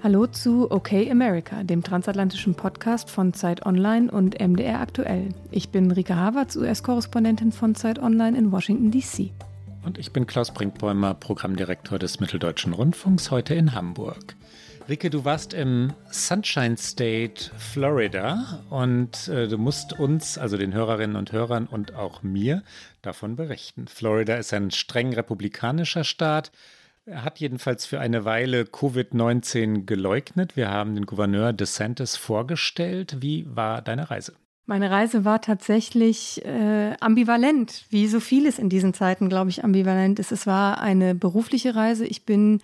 Hallo zu Okay America, dem transatlantischen Podcast von Zeit Online und MDR Aktuell. Ich bin Rike Havertz, US-Korrespondentin von Zeit Online in Washington, D.C. Und ich bin Klaus Brinkbäumer, Programmdirektor des Mitteldeutschen Rundfunks, heute in Hamburg. Rike, du warst im Sunshine State, Florida und äh, du musst uns, also den Hörerinnen und Hörern und auch mir, davon berichten. Florida ist ein streng republikanischer Staat. Er hat jedenfalls für eine Weile Covid-19 geleugnet. Wir haben den Gouverneur DeSantis vorgestellt. Wie war deine Reise? Meine Reise war tatsächlich äh, ambivalent, wie so vieles in diesen Zeiten, glaube ich, ambivalent ist. Es war eine berufliche Reise. Ich bin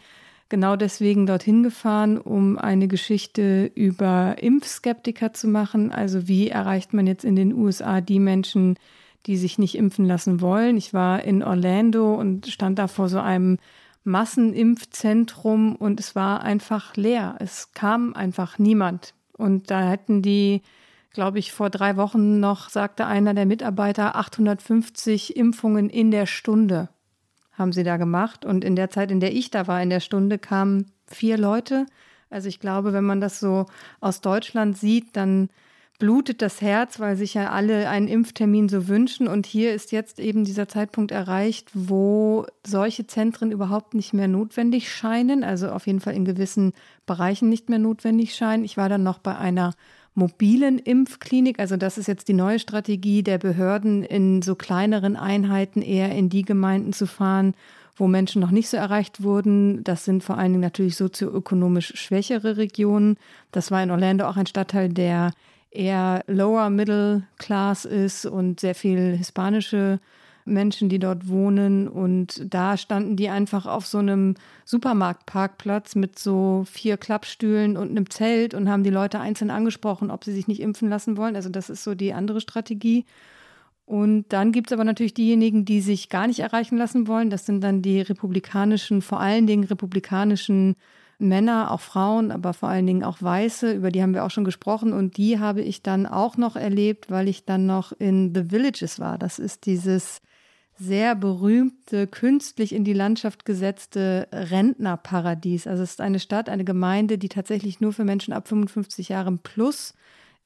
genau deswegen dorthin gefahren, um eine Geschichte über Impfskeptiker zu machen. Also wie erreicht man jetzt in den USA die Menschen, die sich nicht impfen lassen wollen. Ich war in Orlando und stand da vor so einem Massenimpfzentrum und es war einfach leer. Es kam einfach niemand. Und da hätten die, glaube ich, vor drei Wochen noch, sagte einer der Mitarbeiter, 850 Impfungen in der Stunde haben sie da gemacht. Und in der Zeit, in der ich da war, in der Stunde, kamen vier Leute. Also ich glaube, wenn man das so aus Deutschland sieht, dann blutet das Herz, weil sich ja alle einen Impftermin so wünschen. Und hier ist jetzt eben dieser Zeitpunkt erreicht, wo solche Zentren überhaupt nicht mehr notwendig scheinen, also auf jeden Fall in gewissen Bereichen nicht mehr notwendig scheinen. Ich war dann noch bei einer mobilen Impfklinik. Also das ist jetzt die neue Strategie der Behörden, in so kleineren Einheiten eher in die Gemeinden zu fahren, wo Menschen noch nicht so erreicht wurden. Das sind vor allen Dingen natürlich sozioökonomisch schwächere Regionen. Das war in Orlando auch ein Stadtteil, der eher lower middle class ist und sehr viel hispanische Menschen, die dort wohnen. Und da standen die einfach auf so einem Supermarktparkplatz mit so vier Klappstühlen und einem Zelt und haben die Leute einzeln angesprochen, ob sie sich nicht impfen lassen wollen. Also das ist so die andere Strategie. Und dann gibt es aber natürlich diejenigen, die sich gar nicht erreichen lassen wollen. Das sind dann die republikanischen, vor allen Dingen republikanischen Männer, auch Frauen, aber vor allen Dingen auch Weiße, über die haben wir auch schon gesprochen und die habe ich dann auch noch erlebt, weil ich dann noch in The Villages war. Das ist dieses sehr berühmte, künstlich in die Landschaft gesetzte Rentnerparadies. Also es ist eine Stadt, eine Gemeinde, die tatsächlich nur für Menschen ab 55 Jahren plus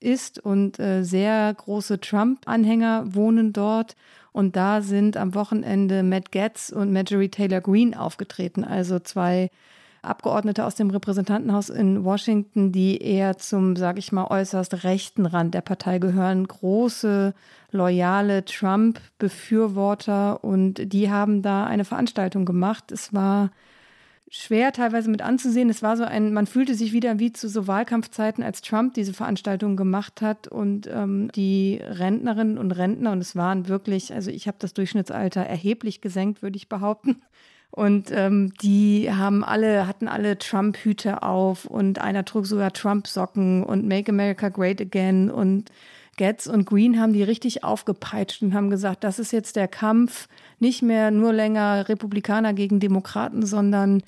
ist und äh, sehr große Trump-Anhänger wohnen dort. Und da sind am Wochenende Matt Getz und Marjorie Taylor Greene aufgetreten, also zwei Abgeordnete aus dem Repräsentantenhaus in Washington, die eher zum, sage ich mal, äußerst rechten Rand der Partei gehören, große, loyale Trump-Befürworter und die haben da eine Veranstaltung gemacht. Es war schwer teilweise mit anzusehen. Es war so ein, man fühlte sich wieder wie zu so Wahlkampfzeiten, als Trump diese Veranstaltung gemacht hat und ähm, die Rentnerinnen und Rentner, und es waren wirklich, also ich habe das Durchschnittsalter erheblich gesenkt, würde ich behaupten. Und ähm, die haben alle, hatten alle Trump-Hüte auf und einer trug sogar Trump-Socken und Make America Great Again und Getz und Green haben die richtig aufgepeitscht und haben gesagt, das ist jetzt der Kampf, nicht mehr nur länger Republikaner gegen Demokraten, sondern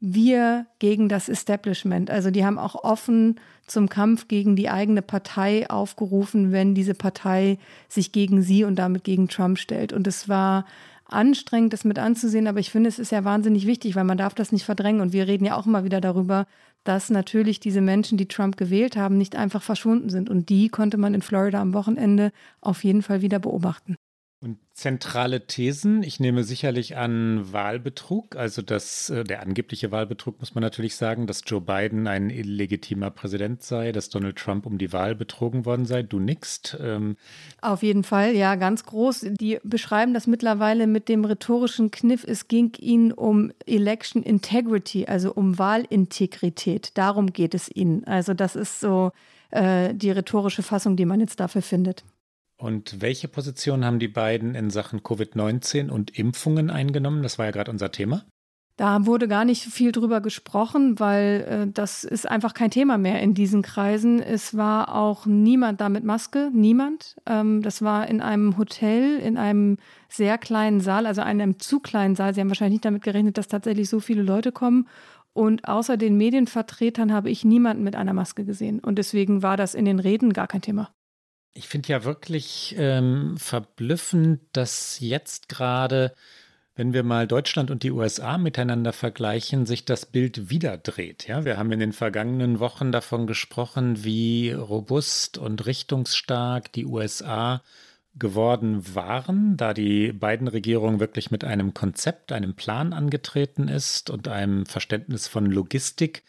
wir gegen das Establishment. Also die haben auch offen zum Kampf gegen die eigene Partei aufgerufen, wenn diese Partei sich gegen sie und damit gegen Trump stellt. Und es war anstrengend, das mit anzusehen, aber ich finde, es ist ja wahnsinnig wichtig, weil man darf das nicht verdrängen. Und wir reden ja auch immer wieder darüber, dass natürlich diese Menschen, die Trump gewählt haben, nicht einfach verschwunden sind. Und die konnte man in Florida am Wochenende auf jeden Fall wieder beobachten. Und zentrale Thesen, ich nehme sicherlich an Wahlbetrug, also das, äh, der angebliche Wahlbetrug muss man natürlich sagen, dass Joe Biden ein illegitimer Präsident sei, dass Donald Trump um die Wahl betrogen worden sei. Du nickst. Ähm. Auf jeden Fall, ja, ganz groß. Die beschreiben das mittlerweile mit dem rhetorischen Kniff, es ging ihnen um Election Integrity, also um Wahlintegrität. Darum geht es ihnen. Also das ist so äh, die rhetorische Fassung, die man jetzt dafür findet. Und welche Position haben die beiden in Sachen Covid-19 und Impfungen eingenommen? Das war ja gerade unser Thema. Da wurde gar nicht viel drüber gesprochen, weil äh, das ist einfach kein Thema mehr in diesen Kreisen. Es war auch niemand da mit Maske, niemand. Ähm, das war in einem Hotel, in einem sehr kleinen Saal, also einem zu kleinen Saal. Sie haben wahrscheinlich nicht damit gerechnet, dass tatsächlich so viele Leute kommen. Und außer den Medienvertretern habe ich niemanden mit einer Maske gesehen. Und deswegen war das in den Reden gar kein Thema. Ich finde ja wirklich ähm, verblüffend, dass jetzt gerade wenn wir mal Deutschland und die USA miteinander vergleichen, sich das Bild wieder dreht. Ja, wir haben in den vergangenen Wochen davon gesprochen, wie robust und richtungsstark die USA geworden waren, da die beiden Regierungen wirklich mit einem Konzept, einem Plan angetreten ist und einem Verständnis von Logistik,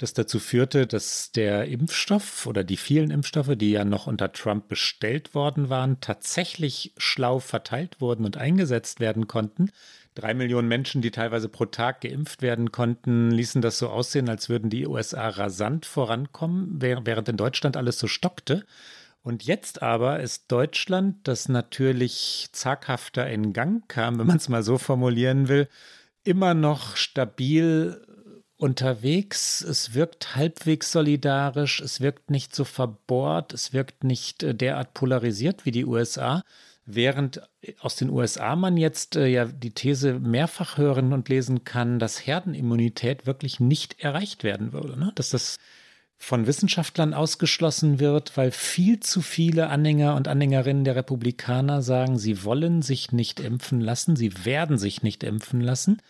das dazu führte, dass der Impfstoff oder die vielen Impfstoffe, die ja noch unter Trump bestellt worden waren, tatsächlich schlau verteilt wurden und eingesetzt werden konnten. Drei Millionen Menschen, die teilweise pro Tag geimpft werden konnten, ließen das so aussehen, als würden die USA rasant vorankommen, während in Deutschland alles so stockte. Und jetzt aber ist Deutschland, das natürlich zaghafter in Gang kam, wenn man es mal so formulieren will, immer noch stabil unterwegs. Es wirkt halbwegs solidarisch, es wirkt nicht so verbohrt, es wirkt nicht äh, derart polarisiert wie die USA. Während aus den USA man jetzt äh, ja die These mehrfach hören und lesen kann, dass Herdenimmunität wirklich nicht erreicht werden würde. Ne? Dass das von Wissenschaftlern ausgeschlossen wird, weil viel zu viele Anhänger und Anhängerinnen der Republikaner sagen, sie wollen sich nicht impfen lassen, sie werden sich nicht impfen lassen.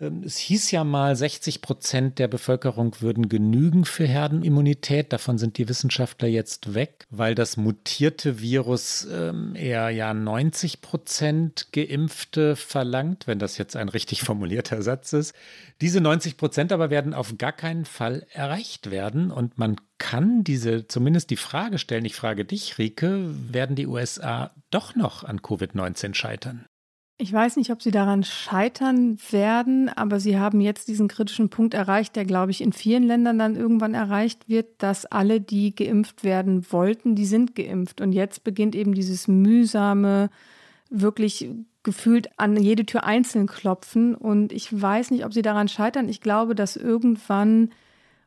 Ähm, es hieß ja mal, 60 Prozent der Bevölkerung würden genügen für Herdenimmunität. Davon sind die Wissenschaftler jetzt weg, weil das mutierte Virus ähm, eher ja 90 Prozent Geimpfte verlangt, wenn das jetzt ein richtig formulierter Satz ist. Diese 90 Prozent aber werden auf gar keinen Fall erreicht werden und man kann diese, zumindest die Frage stellen, ich frage dich, Rike, werden die USA doch noch an Covid-19 scheitern? Ich weiß nicht, ob sie daran scheitern werden, aber sie haben jetzt diesen kritischen Punkt erreicht, der, glaube ich, in vielen Ländern dann irgendwann erreicht wird, dass alle, die geimpft werden wollten, die sind geimpft. Und jetzt beginnt eben dieses mühsame, wirklich gefühlt an jede Tür einzeln klopfen. Und ich weiß nicht, ob sie daran scheitern. Ich glaube, dass irgendwann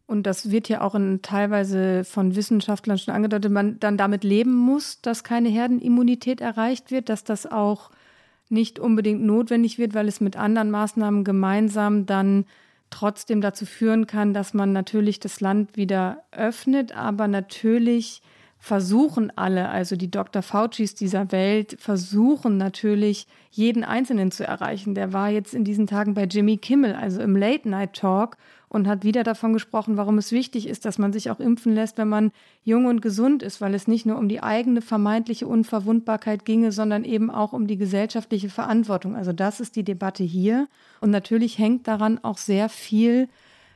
und das wird ja auch in, teilweise von Wissenschaftlern schon angedeutet, man dann damit leben muss, dass keine Herdenimmunität erreicht wird, dass das auch nicht unbedingt notwendig wird, weil es mit anderen Maßnahmen gemeinsam dann trotzdem dazu führen kann, dass man natürlich das Land wieder öffnet, aber natürlich versuchen alle, also die Dr. Faucis dieser Welt, versuchen natürlich, jeden Einzelnen zu erreichen. Der war jetzt in diesen Tagen bei Jimmy Kimmel, also im Late Night Talk und hat wieder davon gesprochen, warum es wichtig ist, dass man sich auch impfen lässt, wenn man jung und gesund ist, weil es nicht nur um die eigene vermeintliche Unverwundbarkeit ginge, sondern eben auch um die gesellschaftliche Verantwortung. Also das ist die Debatte hier. Und natürlich hängt daran auch sehr viel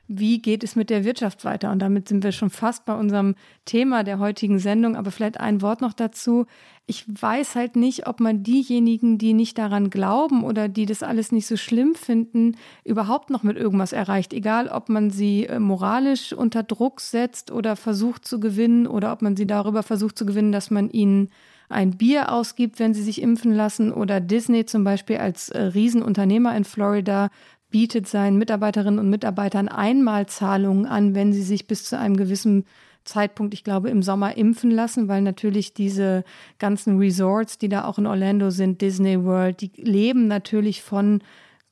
wie geht es mit der Wirtschaft weiter? Und damit sind wir schon fast bei unserem Thema der heutigen Sendung. Aber vielleicht ein Wort noch dazu. Ich weiß halt nicht, ob man diejenigen, die nicht daran glauben oder die das alles nicht so schlimm finden, überhaupt noch mit irgendwas erreicht. Egal, ob man sie äh, moralisch unter Druck setzt oder versucht zu gewinnen oder ob man sie darüber versucht zu gewinnen, dass man ihnen ein Bier ausgibt, wenn sie sich impfen lassen oder Disney zum Beispiel als äh, Riesenunternehmer in Florida bietet seinen Mitarbeiterinnen und Mitarbeitern Einmalzahlungen an, wenn sie sich bis zu einem gewissen Zeitpunkt, ich glaube, im Sommer impfen lassen, weil natürlich diese ganzen Resorts, die da auch in Orlando sind, Disney World, die leben natürlich von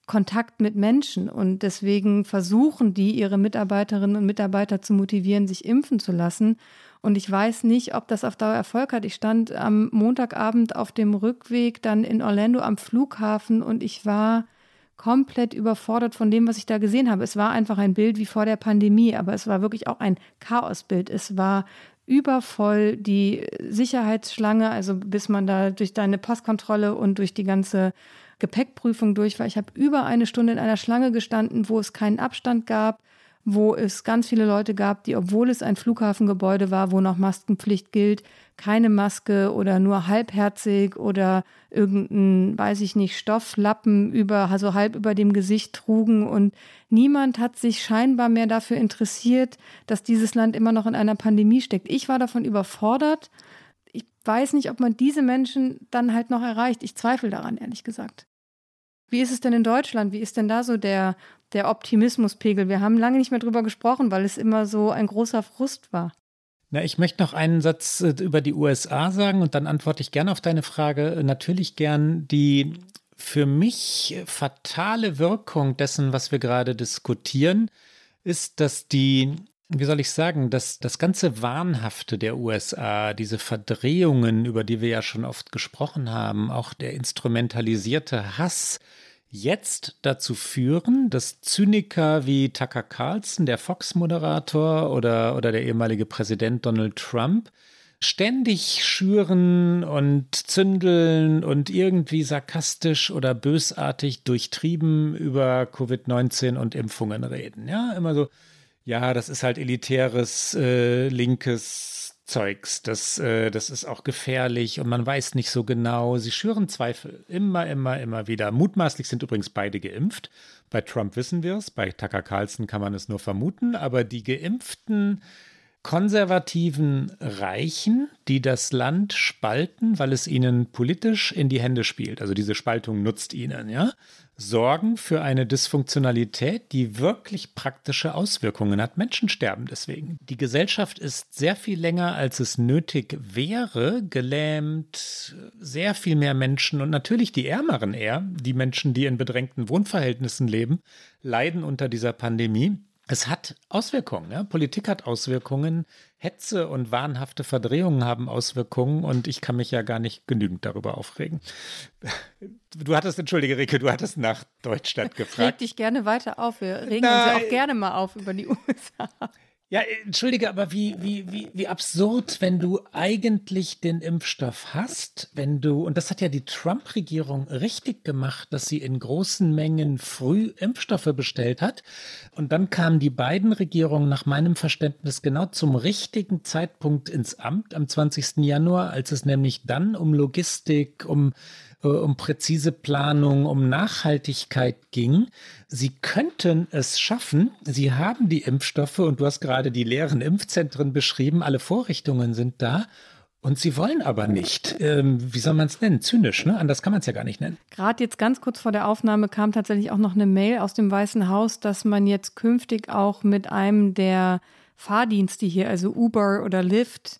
Kontakt mit Menschen und deswegen versuchen die, ihre Mitarbeiterinnen und Mitarbeiter zu motivieren, sich impfen zu lassen. Und ich weiß nicht, ob das auf Dauer Erfolg hat. Ich stand am Montagabend auf dem Rückweg dann in Orlando am Flughafen und ich war komplett überfordert von dem, was ich da gesehen habe. Es war einfach ein Bild wie vor der Pandemie, aber es war wirklich auch ein Chaosbild. Es war übervoll die Sicherheitsschlange, also bis man da durch deine Passkontrolle und durch die ganze Gepäckprüfung durch war. Ich habe über eine Stunde in einer Schlange gestanden, wo es keinen Abstand gab wo es ganz viele Leute gab, die, obwohl es ein Flughafengebäude war, wo noch Maskenpflicht gilt, keine Maske oder nur halbherzig oder irgendein, weiß ich nicht, Stofflappen über, also halb über dem Gesicht trugen und niemand hat sich scheinbar mehr dafür interessiert, dass dieses Land immer noch in einer Pandemie steckt. Ich war davon überfordert. Ich weiß nicht, ob man diese Menschen dann halt noch erreicht. Ich zweifle daran, ehrlich gesagt. Wie ist es denn in Deutschland? Wie ist denn da so der, der Optimismuspegel? Wir haben lange nicht mehr drüber gesprochen, weil es immer so ein großer Frust war. Na, ich möchte noch einen Satz äh, über die USA sagen und dann antworte ich gerne auf deine Frage. Natürlich gern die für mich fatale Wirkung dessen, was wir gerade diskutieren, ist, dass die, wie soll ich sagen, dass das ganze Wahnhafte der USA, diese Verdrehungen, über die wir ja schon oft gesprochen haben, auch der instrumentalisierte Hass, jetzt dazu führen, dass Zyniker wie Tucker Carlson, der Fox-Moderator oder, oder der ehemalige Präsident Donald Trump, ständig schüren und zündeln und irgendwie sarkastisch oder bösartig durchtrieben über Covid-19 und Impfungen reden. Ja, immer so, ja, das ist halt elitäres, äh, linkes Zeugs. Das, äh, das ist auch gefährlich und man weiß nicht so genau. Sie schüren Zweifel immer, immer, immer wieder. Mutmaßlich sind übrigens beide geimpft. Bei Trump wissen wir es, bei Tucker Carlson kann man es nur vermuten, aber die Geimpften konservativen Reichen, die das Land spalten, weil es ihnen politisch in die Hände spielt. Also diese Spaltung nutzt ihnen, ja sorgen für eine Dysfunktionalität, die wirklich praktische Auswirkungen hat. Menschen sterben deswegen. Die Gesellschaft ist sehr viel länger, als es nötig wäre, gelähmt, sehr viel mehr Menschen und natürlich die Ärmeren eher, die Menschen, die in bedrängten Wohnverhältnissen leben, leiden unter dieser Pandemie es hat Auswirkungen. Ja? Politik hat Auswirkungen. Hetze und wahnhafte Verdrehungen haben Auswirkungen und ich kann mich ja gar nicht genügend darüber aufregen. Du hattest, entschuldige Rike, du hattest nach Deutschland gefragt. Reg dich gerne weiter auf. Wir regen Nein. uns auch gerne mal auf über die USA. Ja, entschuldige, aber wie, wie, wie, wie absurd, wenn du eigentlich den Impfstoff hast, wenn du, und das hat ja die Trump-Regierung richtig gemacht, dass sie in großen Mengen früh Impfstoffe bestellt hat. Und dann kamen die beiden Regierungen nach meinem Verständnis genau zum richtigen Zeitpunkt ins Amt am 20. Januar, als es nämlich dann um Logistik, um äh, um präzise Planung, um Nachhaltigkeit ging. Sie könnten es schaffen. Sie haben die Impfstoffe und du hast gerade die leeren Impfzentren beschrieben. Alle Vorrichtungen sind da. Und sie wollen aber nicht. Ähm, wie soll man es nennen? Zynisch, ne? Anders kann man es ja gar nicht nennen. Gerade jetzt ganz kurz vor der Aufnahme kam tatsächlich auch noch eine Mail aus dem Weißen Haus, dass man jetzt künftig auch mit einem der Fahrdienste hier, also Uber oder Lyft,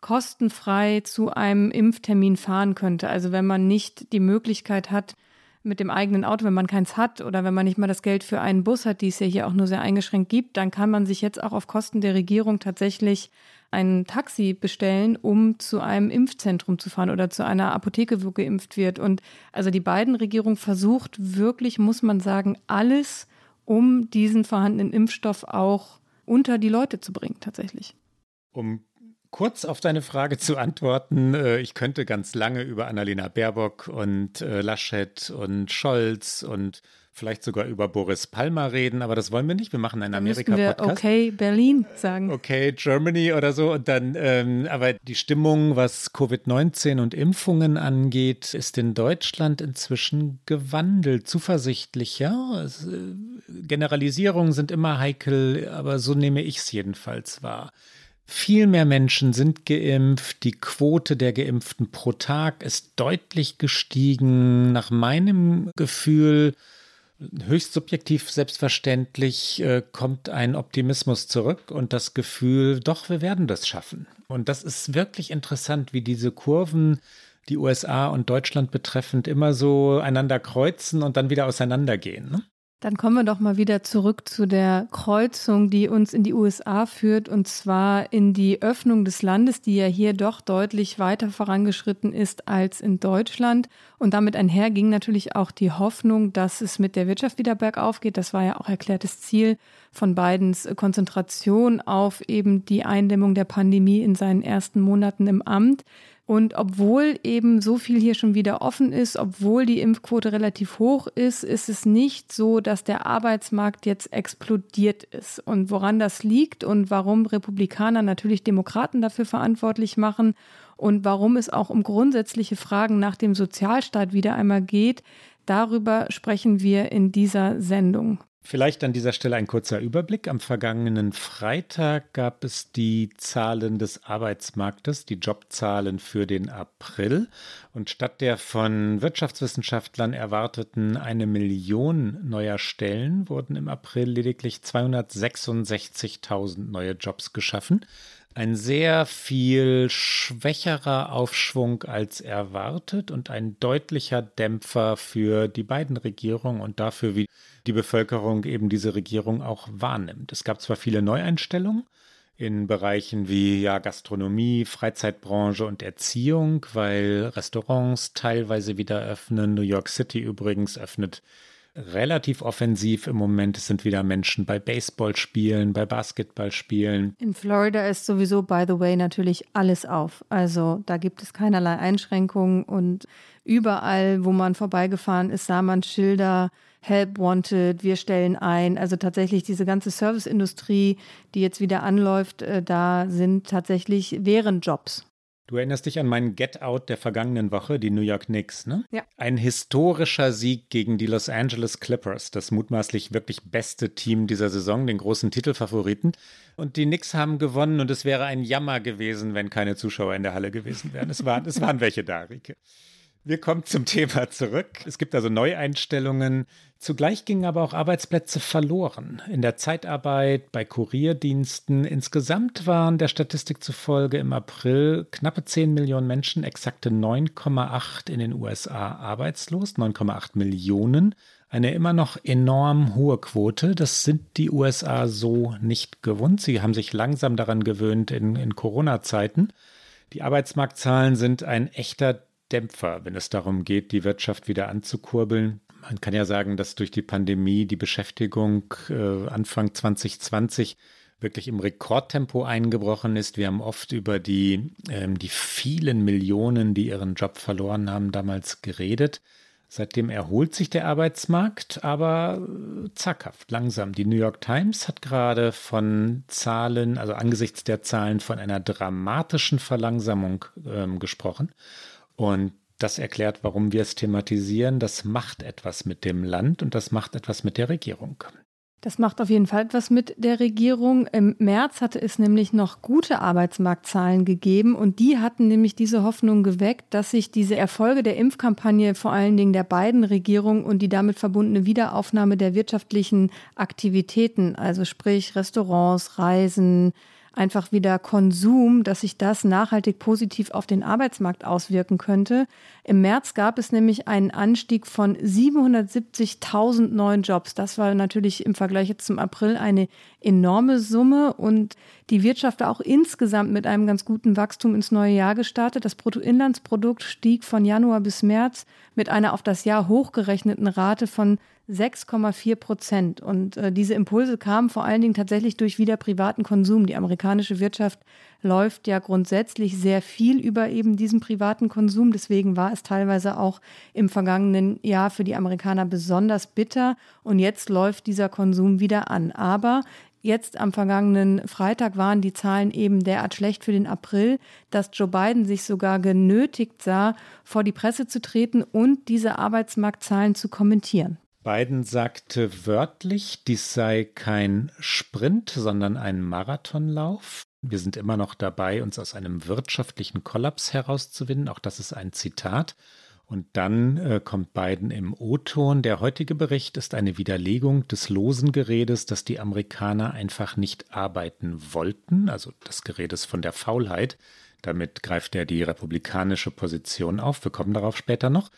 kostenfrei zu einem Impftermin fahren könnte. Also wenn man nicht die Möglichkeit hat, mit dem eigenen Auto, wenn man keins hat oder wenn man nicht mal das Geld für einen Bus hat, die es ja hier auch nur sehr eingeschränkt gibt, dann kann man sich jetzt auch auf Kosten der Regierung tatsächlich ein Taxi bestellen, um zu einem Impfzentrum zu fahren oder zu einer Apotheke, wo geimpft wird. Und also die beiden Regierungen versucht wirklich, muss man sagen, alles, um diesen vorhandenen Impfstoff auch unter die Leute zu bringen, tatsächlich. Um kurz auf deine Frage zu antworten, äh, ich könnte ganz lange über Annalena Baerbock und äh, Laschet und Scholz und vielleicht sogar über Boris Palmer reden, aber das wollen wir nicht. Wir machen einen Amerika-Podcast. Okay, Berlin sagen. Okay, Germany oder so. Und dann, ähm, aber die Stimmung, was Covid-19 und Impfungen angeht, ist in Deutschland inzwischen gewandelt, zuversichtlicher. Es, äh, Generalisierungen sind immer heikel, aber so nehme ich es jedenfalls wahr. Viel mehr Menschen sind geimpft. Die Quote der Geimpften pro Tag ist deutlich gestiegen. Nach meinem Gefühl, höchst subjektiv selbstverständlich, äh, kommt ein Optimismus zurück und das Gefühl, doch, wir werden das schaffen. Und das ist wirklich interessant, wie diese Kurven die USA und Deutschland betreffend immer so einander kreuzen und dann wieder auseinandergehen. Ne? Dann kommen wir doch mal wieder zurück zu der Kreuzung, die uns in die USA führt, und zwar in die Öffnung des Landes, die ja hier doch deutlich weiter vorangeschritten ist als in Deutschland. Und damit einher ging natürlich auch die Hoffnung, dass es mit der Wirtschaft wieder bergauf geht. Das war ja auch erklärtes Ziel von Bidens Konzentration auf eben die Eindämmung der Pandemie in seinen ersten Monaten im Amt. Und obwohl eben so viel hier schon wieder offen ist, obwohl die Impfquote relativ hoch ist, ist es nicht so, dass der Arbeitsmarkt jetzt explodiert ist. Und woran das liegt und warum Republikaner natürlich Demokraten dafür verantwortlich machen und warum es auch um grundsätzliche Fragen nach dem Sozialstaat wieder einmal geht, darüber sprechen wir in dieser Sendung. Vielleicht an dieser Stelle ein kurzer Überblick. Am vergangenen Freitag gab es die Zahlen des Arbeitsmarktes, die Jobzahlen für den April. Und statt der von Wirtschaftswissenschaftlern erwarteten eine Million neuer Stellen wurden im April lediglich 266.000 neue Jobs geschaffen ein sehr viel schwächerer Aufschwung als erwartet und ein deutlicher Dämpfer für die beiden Regierungen und dafür, wie die Bevölkerung eben diese Regierung auch wahrnimmt. Es gab zwar viele Neueinstellungen in Bereichen wie ja, Gastronomie, Freizeitbranche und Erziehung, weil Restaurants teilweise wieder öffnen. New York City übrigens öffnet relativ offensiv im Moment. Es sind wieder Menschen bei Baseballspielen, bei Basketballspielen. In Florida ist sowieso, by the way, natürlich alles auf. Also da gibt es keinerlei Einschränkungen und überall, wo man vorbeigefahren ist, sah man Schilder. Help Wanted, wir stellen ein. Also tatsächlich diese ganze Serviceindustrie, die jetzt wieder anläuft, äh, da sind tatsächlich wären Jobs. Du erinnerst dich an meinen Get-Out der vergangenen Woche, die New York Knicks, ne? Ja. Ein historischer Sieg gegen die Los Angeles Clippers, das mutmaßlich wirklich beste Team dieser Saison, den großen Titelfavoriten. Und die Knicks haben gewonnen und es wäre ein Jammer gewesen, wenn keine Zuschauer in der Halle gewesen wären. Es waren, es waren welche da, Rike. Wir kommen zum Thema zurück. Es gibt also Neueinstellungen. Zugleich gingen aber auch Arbeitsplätze verloren. In der Zeitarbeit, bei Kurierdiensten. Insgesamt waren der Statistik zufolge im April knappe 10 Millionen Menschen, exakte 9,8 in den USA arbeitslos, 9,8 Millionen. Eine immer noch enorm hohe Quote. Das sind die USA so nicht gewohnt. Sie haben sich langsam daran gewöhnt in, in Corona-Zeiten. Die Arbeitsmarktzahlen sind ein echter Dämpfer, wenn es darum geht, die Wirtschaft wieder anzukurbeln. Man kann ja sagen, dass durch die Pandemie die Beschäftigung äh, Anfang 2020 wirklich im Rekordtempo eingebrochen ist. Wir haben oft über die, ähm, die vielen Millionen, die ihren Job verloren haben, damals geredet. Seitdem erholt sich der Arbeitsmarkt, aber äh, zackhaft, langsam. Die New York Times hat gerade von Zahlen, also angesichts der Zahlen von einer dramatischen Verlangsamung ähm, gesprochen. Und das erklärt, warum wir es thematisieren. Das macht etwas mit dem Land und das macht etwas mit der Regierung. Das macht auf jeden Fall etwas mit der Regierung. Im März hatte es nämlich noch gute Arbeitsmarktzahlen gegeben und die hatten nämlich diese Hoffnung geweckt, dass sich diese Erfolge der Impfkampagne vor allen Dingen der beiden Regierungen und die damit verbundene Wiederaufnahme der wirtschaftlichen Aktivitäten, also sprich Restaurants, Reisen, einfach wieder Konsum, dass sich das nachhaltig positiv auf den Arbeitsmarkt auswirken könnte. Im März gab es nämlich einen Anstieg von 770.000 neuen Jobs. Das war natürlich im Vergleich jetzt zum April eine enorme Summe und die Wirtschaft auch insgesamt mit einem ganz guten Wachstum ins neue Jahr gestartet. Das Bruttoinlandsprodukt stieg von Januar bis März mit einer auf das Jahr hochgerechneten Rate von 6,4 Prozent. Und äh, diese Impulse kamen vor allen Dingen tatsächlich durch wieder privaten Konsum. Die amerikanische Wirtschaft läuft ja grundsätzlich sehr viel über eben diesen privaten Konsum. Deswegen war es teilweise auch im vergangenen Jahr für die Amerikaner besonders bitter. Und jetzt läuft dieser Konsum wieder an. Aber Jetzt am vergangenen Freitag waren die Zahlen eben derart schlecht für den April, dass Joe Biden sich sogar genötigt sah, vor die Presse zu treten und diese Arbeitsmarktzahlen zu kommentieren. Biden sagte wörtlich, dies sei kein Sprint, sondern ein Marathonlauf. Wir sind immer noch dabei, uns aus einem wirtschaftlichen Kollaps herauszuwinden. Auch das ist ein Zitat. Und dann äh, kommt Biden im O-Ton. Der heutige Bericht ist eine Widerlegung des losen Geredes, dass die Amerikaner einfach nicht arbeiten wollten, also des Geredes von der Faulheit. Damit greift er die republikanische Position auf. Wir kommen darauf später noch.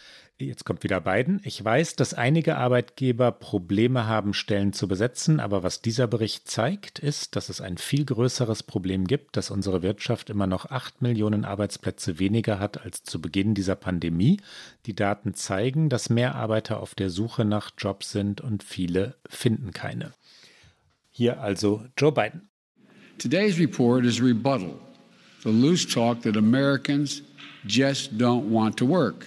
Jetzt kommt wieder Biden. Ich weiß, dass einige Arbeitgeber Probleme haben, Stellen zu besetzen, aber was dieser Bericht zeigt, ist, dass es ein viel größeres Problem gibt, dass unsere Wirtschaft immer noch acht Millionen Arbeitsplätze weniger hat als zu Beginn dieser Pandemie. Die Daten zeigen, dass mehr Arbeiter auf der Suche nach Jobs sind und viele finden keine. Hier also Joe Biden. Today's report is rebuttal. The loose talk that Americans just don't want to work.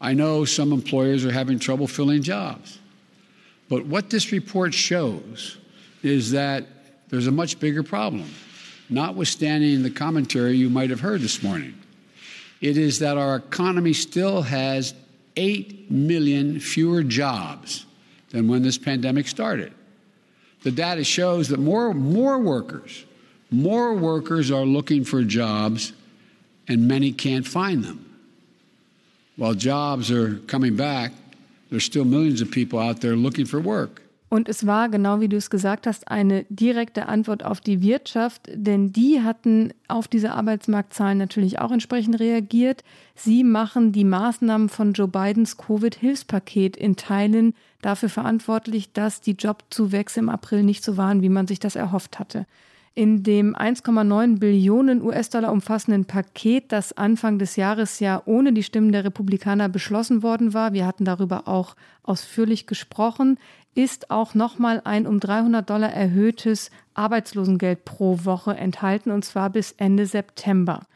I know some employers are having trouble filling jobs. But what this report shows is that there's a much bigger problem, notwithstanding the commentary you might have heard this morning. It is that our economy still has 8 million fewer jobs than when this pandemic started. The data shows that more, more workers, more workers are looking for jobs and many can't find them. While jobs are coming back, there's still millions of people out there looking for work. Und es war, genau wie du es gesagt hast, eine direkte Antwort auf die Wirtschaft, denn die hatten auf diese Arbeitsmarktzahlen natürlich auch entsprechend reagiert. Sie machen die Maßnahmen von Joe Bidens Covid-Hilfspaket in Teilen dafür verantwortlich, dass die Jobzuwächse im April nicht so waren, wie man sich das erhofft hatte in dem 1,9 Billionen US-Dollar umfassenden Paket, das Anfang des Jahres ja ohne die Stimmen der Republikaner beschlossen worden war, wir hatten darüber auch ausführlich gesprochen, ist auch nochmal ein um 300 Dollar erhöhtes Arbeitslosengeld pro Woche enthalten, und zwar bis Ende September.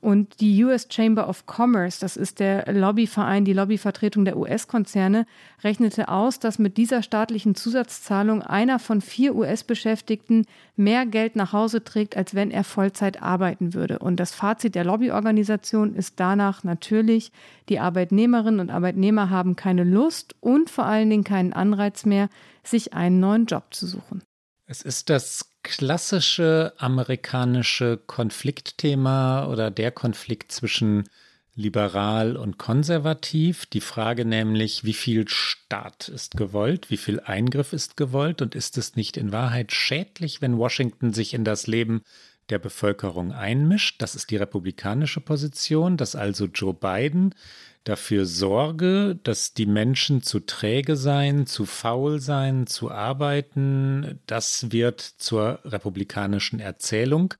Und die US Chamber of Commerce, das ist der Lobbyverein, die Lobbyvertretung der US-Konzerne, rechnete aus, dass mit dieser staatlichen Zusatzzahlung einer von vier US-Beschäftigten mehr Geld nach Hause trägt, als wenn er Vollzeit arbeiten würde. Und das Fazit der Lobbyorganisation ist danach natürlich, die Arbeitnehmerinnen und Arbeitnehmer haben keine Lust und vor allen Dingen keinen Anreiz mehr, sich einen neuen Job zu suchen. Es ist das klassische amerikanische Konfliktthema oder der Konflikt zwischen liberal und konservativ. Die Frage nämlich, wie viel Staat ist gewollt, wie viel Eingriff ist gewollt und ist es nicht in Wahrheit schädlich, wenn Washington sich in das Leben der Bevölkerung einmischt. Das ist die republikanische Position, dass also Joe Biden dafür sorge, dass die Menschen zu träge sein, zu faul sein, zu arbeiten. Das wird zur republikanischen Erzählung.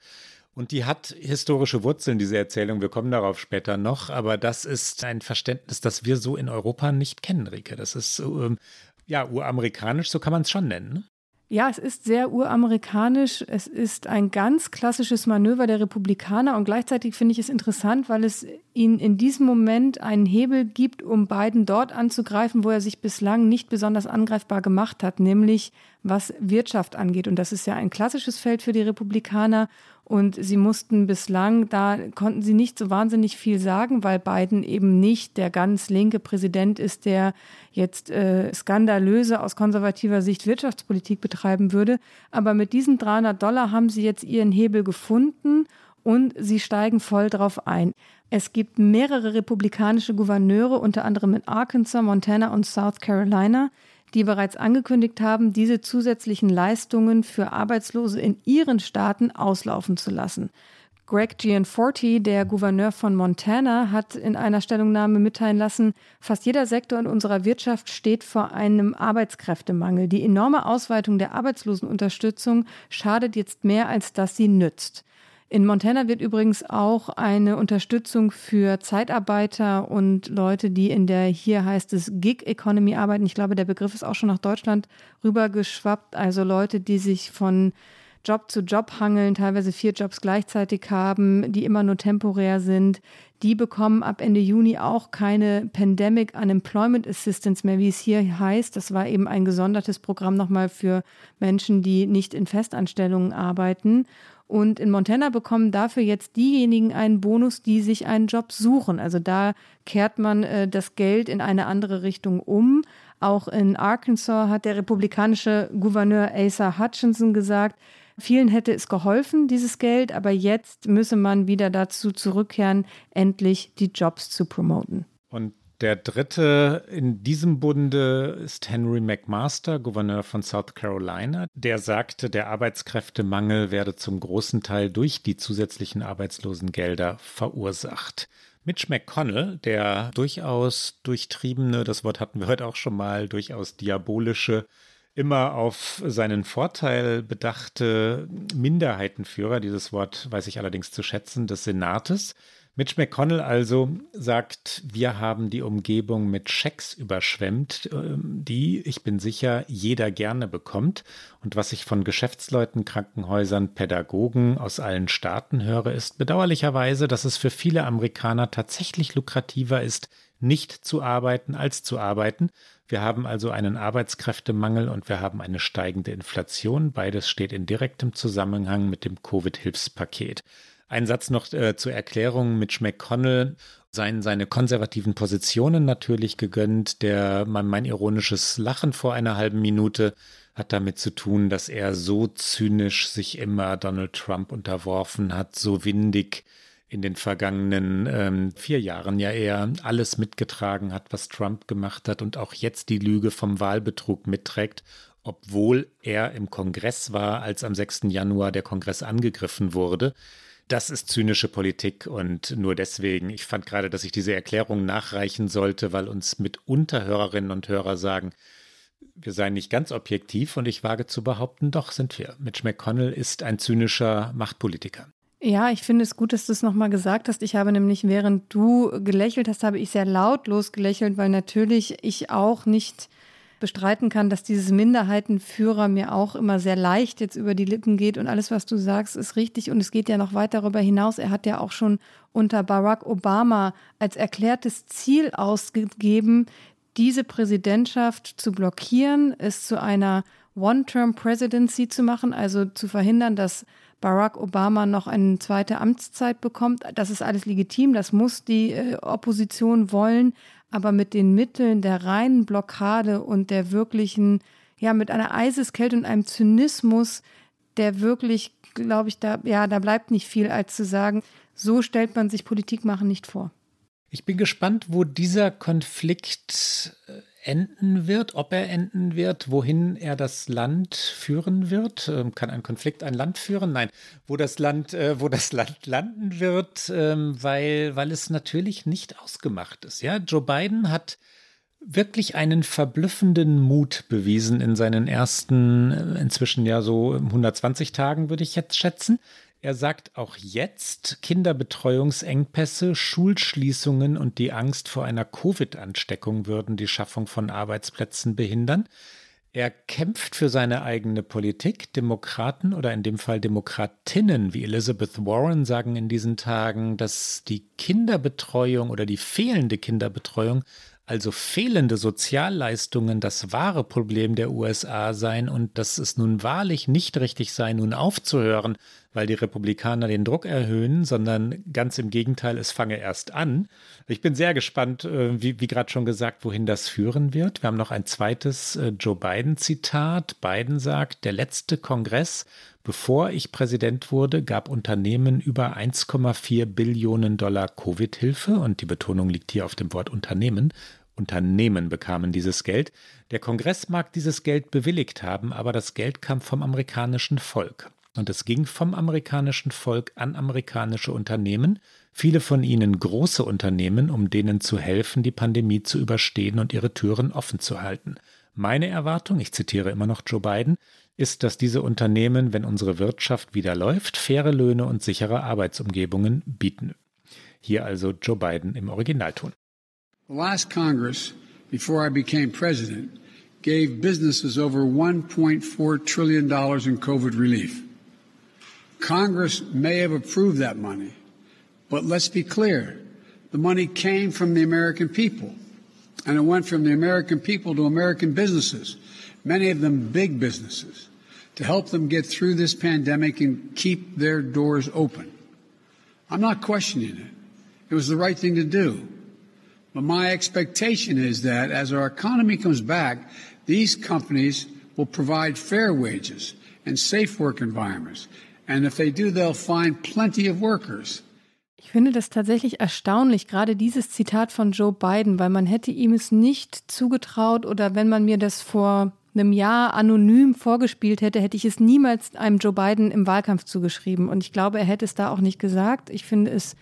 Und die hat historische Wurzeln, diese Erzählung. Wir kommen darauf später noch. Aber das ist ein Verständnis, das wir so in Europa nicht kennen, Rike. Das ist ähm, ja uramerikanisch, so kann man es schon nennen. Ja, es ist sehr uramerikanisch. Es ist ein ganz klassisches Manöver der Republikaner und gleichzeitig finde ich es interessant, weil es ihnen in diesem Moment einen Hebel gibt, um Biden dort anzugreifen, wo er sich bislang nicht besonders angreifbar gemacht hat, nämlich was Wirtschaft angeht. Und das ist ja ein klassisches Feld für die Republikaner. Und sie mussten bislang, da konnten sie nicht so wahnsinnig viel sagen, weil Biden eben nicht der ganz linke Präsident ist, der jetzt äh, skandalöse aus konservativer Sicht Wirtschaftspolitik betreiben würde. Aber mit diesen 300 Dollar haben sie jetzt ihren Hebel gefunden und sie steigen voll drauf ein. Es gibt mehrere republikanische Gouverneure, unter anderem in Arkansas, Montana und South Carolina, die bereits angekündigt haben, diese zusätzlichen Leistungen für Arbeitslose in ihren Staaten auslaufen zu lassen. Greg Gianforti, der Gouverneur von Montana, hat in einer Stellungnahme mitteilen lassen, fast jeder Sektor in unserer Wirtschaft steht vor einem Arbeitskräftemangel. Die enorme Ausweitung der Arbeitslosenunterstützung schadet jetzt mehr, als dass sie nützt. In Montana wird übrigens auch eine Unterstützung für Zeitarbeiter und Leute, die in der, hier heißt es Gig Economy arbeiten. Ich glaube, der Begriff ist auch schon nach Deutschland rübergeschwappt. Also Leute, die sich von Job zu Job hangeln, teilweise vier Jobs gleichzeitig haben, die immer nur temporär sind. Die bekommen ab Ende Juni auch keine Pandemic Unemployment Assistance mehr, wie es hier heißt. Das war eben ein gesondertes Programm nochmal für Menschen, die nicht in Festanstellungen arbeiten. Und in Montana bekommen dafür jetzt diejenigen einen Bonus, die sich einen Job suchen. Also da kehrt man äh, das Geld in eine andere Richtung um. Auch in Arkansas hat der republikanische Gouverneur Asa Hutchinson gesagt, vielen hätte es geholfen, dieses Geld, aber jetzt müsse man wieder dazu zurückkehren, endlich die Jobs zu promoten. Und der dritte in diesem Bunde ist Henry McMaster, Gouverneur von South Carolina. Der sagte, der Arbeitskräftemangel werde zum großen Teil durch die zusätzlichen Arbeitslosengelder verursacht. Mitch McConnell, der durchaus durchtriebene, das Wort hatten wir heute auch schon mal, durchaus diabolische, immer auf seinen Vorteil bedachte Minderheitenführer, dieses Wort weiß ich allerdings zu schätzen, des Senates, Mitch McConnell also sagt, wir haben die Umgebung mit Schecks überschwemmt, ähm, die, ich bin sicher, jeder gerne bekommt. Und was ich von Geschäftsleuten, Krankenhäusern, Pädagogen aus allen Staaten höre, ist bedauerlicherweise, dass es für viele Amerikaner tatsächlich lukrativer ist, nicht zu arbeiten als zu arbeiten. Wir haben also einen Arbeitskräftemangel und wir haben eine steigende Inflation. Beides steht in direktem Zusammenhang mit dem Covid-Hilfspaket. Ein Satz noch äh, zur Erklärung. Mitch McConnell seien seine konservativen Positionen natürlich gegönnt. Der, mein, mein ironisches Lachen vor einer halben Minute hat damit zu tun, dass er so zynisch sich immer Donald Trump unterworfen hat, so windig in den vergangenen ähm, vier Jahren ja eher alles mitgetragen hat, was Trump gemacht hat und auch jetzt die Lüge vom Wahlbetrug mitträgt, obwohl er im Kongress war, als am 6. Januar der Kongress angegriffen wurde. Das ist zynische Politik und nur deswegen, ich fand gerade, dass ich diese Erklärung nachreichen sollte, weil uns mitunter Hörerinnen und Hörer sagen, wir seien nicht ganz objektiv und ich wage zu behaupten, doch sind wir. Mitch McConnell ist ein zynischer Machtpolitiker. Ja, ich finde es gut, dass du es nochmal gesagt hast. Ich habe nämlich, während du gelächelt hast, habe ich sehr lautlos gelächelt, weil natürlich ich auch nicht bestreiten kann, dass dieses Minderheitenführer mir auch immer sehr leicht jetzt über die Lippen geht und alles, was du sagst, ist richtig und es geht ja noch weit darüber hinaus. Er hat ja auch schon unter Barack Obama als erklärtes Ziel ausgegeben, diese Präsidentschaft zu blockieren, es zu einer One-Term-Presidency zu machen, also zu verhindern, dass Barack Obama noch eine zweite Amtszeit bekommt. Das ist alles legitim, das muss die äh, Opposition wollen, aber mit den Mitteln der reinen Blockade und der wirklichen, ja, mit einer Eiseskälte und einem Zynismus, der wirklich, glaube ich, da, ja, da bleibt nicht viel, als zu sagen, so stellt man sich Politik machen nicht vor. Ich bin gespannt, wo dieser Konflikt äh, enden wird, ob er enden wird, wohin er das Land führen wird. Ähm, kann ein Konflikt ein Land führen? Nein, wo das Land, äh, wo das Land landen wird, ähm, weil, weil es natürlich nicht ausgemacht ist. Ja, Joe Biden hat wirklich einen verblüffenden Mut bewiesen in seinen ersten, äh, inzwischen ja so 120 Tagen, würde ich jetzt schätzen. Er sagt auch jetzt, Kinderbetreuungsengpässe, Schulschließungen und die Angst vor einer Covid-Ansteckung würden die Schaffung von Arbeitsplätzen behindern. Er kämpft für seine eigene Politik. Demokraten oder in dem Fall Demokratinnen wie Elizabeth Warren sagen in diesen Tagen, dass die Kinderbetreuung oder die fehlende Kinderbetreuung also fehlende Sozialleistungen das wahre Problem der USA seien und dass es nun wahrlich nicht richtig sei, nun aufzuhören, weil die Republikaner den Druck erhöhen, sondern ganz im Gegenteil, es fange erst an. Ich bin sehr gespannt, äh, wie, wie gerade schon gesagt, wohin das führen wird. Wir haben noch ein zweites äh, Joe Biden-Zitat. Biden sagt, der letzte Kongress, bevor ich Präsident wurde, gab Unternehmen über 1,4 Billionen Dollar Covid-Hilfe und die Betonung liegt hier auf dem Wort Unternehmen Unternehmen bekamen dieses Geld. Der Kongress mag dieses Geld bewilligt haben, aber das Geld kam vom amerikanischen Volk. Und es ging vom amerikanischen Volk an amerikanische Unternehmen, viele von ihnen große Unternehmen, um denen zu helfen, die Pandemie zu überstehen und ihre Türen offen zu halten. Meine Erwartung, ich zitiere immer noch Joe Biden, ist, dass diese Unternehmen, wenn unsere Wirtschaft wieder läuft, faire Löhne und sichere Arbeitsumgebungen bieten. Hier also Joe Biden im Originalton. The last Congress, before I became president, gave businesses over $1.4 trillion in COVID relief. Congress may have approved that money, but let's be clear the money came from the American people, and it went from the American people to American businesses, many of them big businesses, to help them get through this pandemic and keep their doors open. I'm not questioning it. It was the right thing to do. But my expectation is that as our economy comes back, these companies will provide fair wages and safe work environments. And if they do, they'll find plenty of workers. Ich finde das tatsächlich erstaunlich, gerade dieses Zitat von Joe Biden, weil man hätte ihm es nicht zugetraut oder wenn man mir das vor einem Jahr anonym vorgespielt hätte, hätte ich es niemals einem Joe Biden im Wahlkampf zugeschrieben. Und ich glaube, er hätte es da auch nicht gesagt. Ich finde es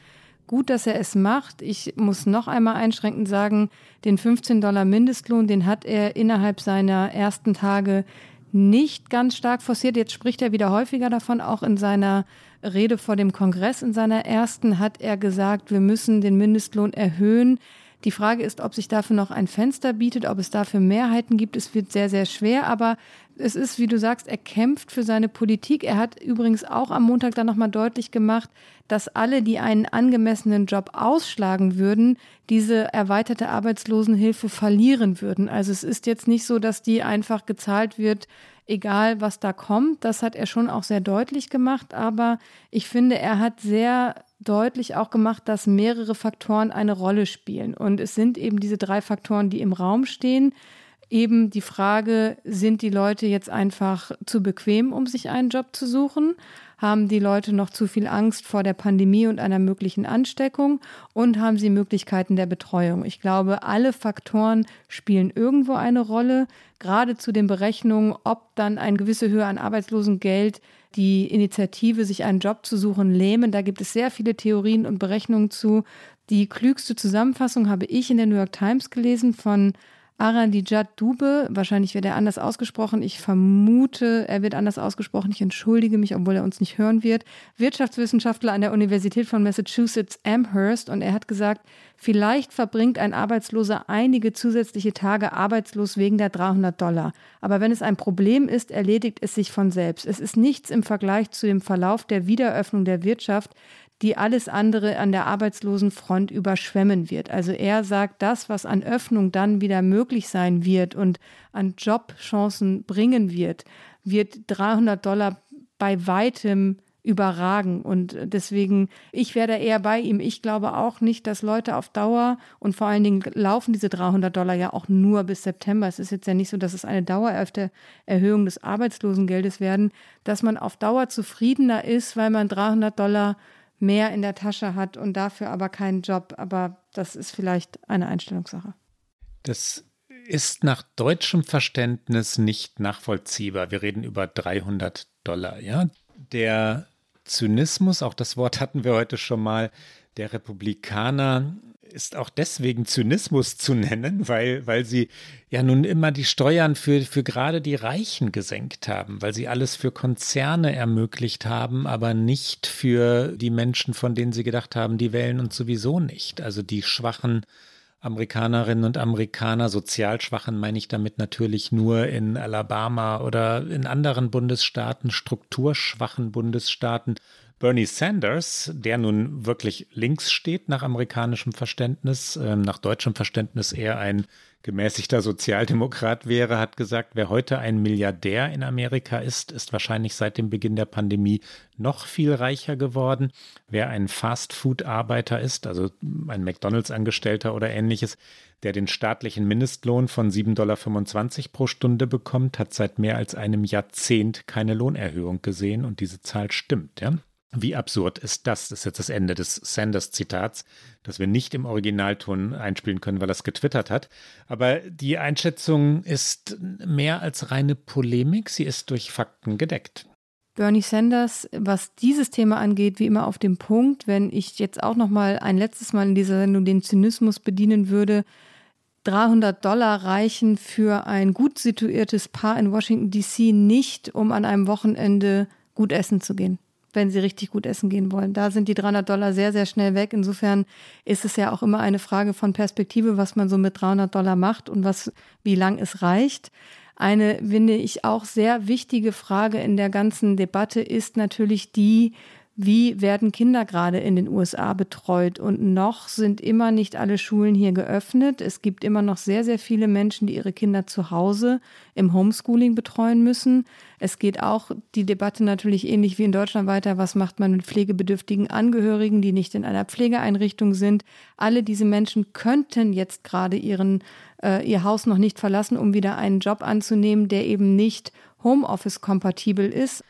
gut, dass er es macht. Ich muss noch einmal einschränkend sagen, den 15 Dollar Mindestlohn, den hat er innerhalb seiner ersten Tage nicht ganz stark forciert. Jetzt spricht er wieder häufiger davon. Auch in seiner Rede vor dem Kongress, in seiner ersten, hat er gesagt, wir müssen den Mindestlohn erhöhen. Die Frage ist, ob sich dafür noch ein Fenster bietet, ob es dafür Mehrheiten gibt. Es wird sehr, sehr schwer. Aber es ist, wie du sagst, er kämpft für seine Politik. Er hat übrigens auch am Montag dann nochmal deutlich gemacht, dass alle, die einen angemessenen Job ausschlagen würden, diese erweiterte Arbeitslosenhilfe verlieren würden. Also es ist jetzt nicht so, dass die einfach gezahlt wird, egal was da kommt. Das hat er schon auch sehr deutlich gemacht. Aber ich finde, er hat sehr deutlich auch gemacht, dass mehrere Faktoren eine Rolle spielen. Und es sind eben diese drei Faktoren, die im Raum stehen eben die Frage, sind die Leute jetzt einfach zu bequem, um sich einen Job zu suchen? Haben die Leute noch zu viel Angst vor der Pandemie und einer möglichen Ansteckung? Und haben sie Möglichkeiten der Betreuung? Ich glaube, alle Faktoren spielen irgendwo eine Rolle, gerade zu den Berechnungen, ob dann eine gewisse Höhe an Arbeitslosengeld die Initiative, sich einen Job zu suchen, lähmen. Da gibt es sehr viele Theorien und Berechnungen zu. Die klügste Zusammenfassung habe ich in der New York Times gelesen von Aranijat Dube, wahrscheinlich wird er anders ausgesprochen. Ich vermute, er wird anders ausgesprochen. Ich entschuldige mich, obwohl er uns nicht hören wird. Wirtschaftswissenschaftler an der Universität von Massachusetts Amherst und er hat gesagt, vielleicht verbringt ein Arbeitsloser einige zusätzliche Tage arbeitslos wegen der 300 Dollar. Aber wenn es ein Problem ist, erledigt es sich von selbst. Es ist nichts im Vergleich zu dem Verlauf der Wiederöffnung der Wirtschaft, die alles andere an der Arbeitslosenfront überschwemmen wird. Also er sagt, das, was an Öffnung dann wieder möglich sein wird und an Jobchancen bringen wird, wird 300 Dollar bei weitem überragen. Und deswegen, ich werde eher bei ihm. Ich glaube auch nicht, dass Leute auf Dauer und vor allen Dingen laufen diese 300 Dollar ja auch nur bis September. Es ist jetzt ja nicht so, dass es eine dauerhafte Erhöhung des Arbeitslosengeldes werden, dass man auf Dauer zufriedener ist, weil man 300 Dollar mehr in der Tasche hat und dafür aber keinen Job. Aber das ist vielleicht eine Einstellungssache. Das ist nach deutschem Verständnis nicht nachvollziehbar. Wir reden über 300 Dollar. Ja? Der Zynismus, auch das Wort hatten wir heute schon mal, der Republikaner ist auch deswegen Zynismus zu nennen, weil, weil sie ja nun immer die Steuern für, für gerade die Reichen gesenkt haben, weil sie alles für Konzerne ermöglicht haben, aber nicht für die Menschen, von denen sie gedacht haben, die wählen uns sowieso nicht. Also die schwachen Amerikanerinnen und Amerikaner, sozial schwachen meine ich damit natürlich nur in Alabama oder in anderen Bundesstaaten, strukturschwachen Bundesstaaten Bernie Sanders, der nun wirklich links steht nach amerikanischem Verständnis, äh, nach deutschem Verständnis eher ein gemäßigter Sozialdemokrat wäre, hat gesagt, wer heute ein Milliardär in Amerika ist, ist wahrscheinlich seit dem Beginn der Pandemie noch viel reicher geworden. Wer ein Fast-Food-Arbeiter ist, also ein McDonalds-Angestellter oder ähnliches, der den staatlichen Mindestlohn von 7,25 Dollar pro Stunde bekommt, hat seit mehr als einem Jahrzehnt keine Lohnerhöhung gesehen und diese Zahl stimmt. Ja? Wie absurd ist das? Das ist jetzt das Ende des Sanders-Zitats, das wir nicht im Originalton einspielen können, weil er es getwittert hat. Aber die Einschätzung ist mehr als reine Polemik, sie ist durch Fakten gedeckt. Bernie Sanders, was dieses Thema angeht, wie immer auf dem Punkt, wenn ich jetzt auch noch mal ein letztes Mal in dieser Sendung den Zynismus bedienen würde, 300 Dollar reichen für ein gut situiertes Paar in Washington DC nicht, um an einem Wochenende gut essen zu gehen wenn sie richtig gut essen gehen wollen. Da sind die 300 Dollar sehr, sehr schnell weg. Insofern ist es ja auch immer eine Frage von Perspektive, was man so mit 300 Dollar macht und was, wie lang es reicht. Eine, finde ich, auch sehr wichtige Frage in der ganzen Debatte ist natürlich die, wie werden Kinder gerade in den USA betreut? Und noch sind immer nicht alle Schulen hier geöffnet. Es gibt immer noch sehr, sehr viele Menschen, die ihre Kinder zu Hause im Homeschooling betreuen müssen. Es geht auch die Debatte natürlich ähnlich wie in Deutschland weiter. Was macht man mit pflegebedürftigen Angehörigen, die nicht in einer Pflegeeinrichtung sind? Alle diese Menschen könnten jetzt gerade ihren, äh, ihr Haus noch nicht verlassen, um wieder einen Job anzunehmen, der eben nicht Homeoffice-kompatibel ist.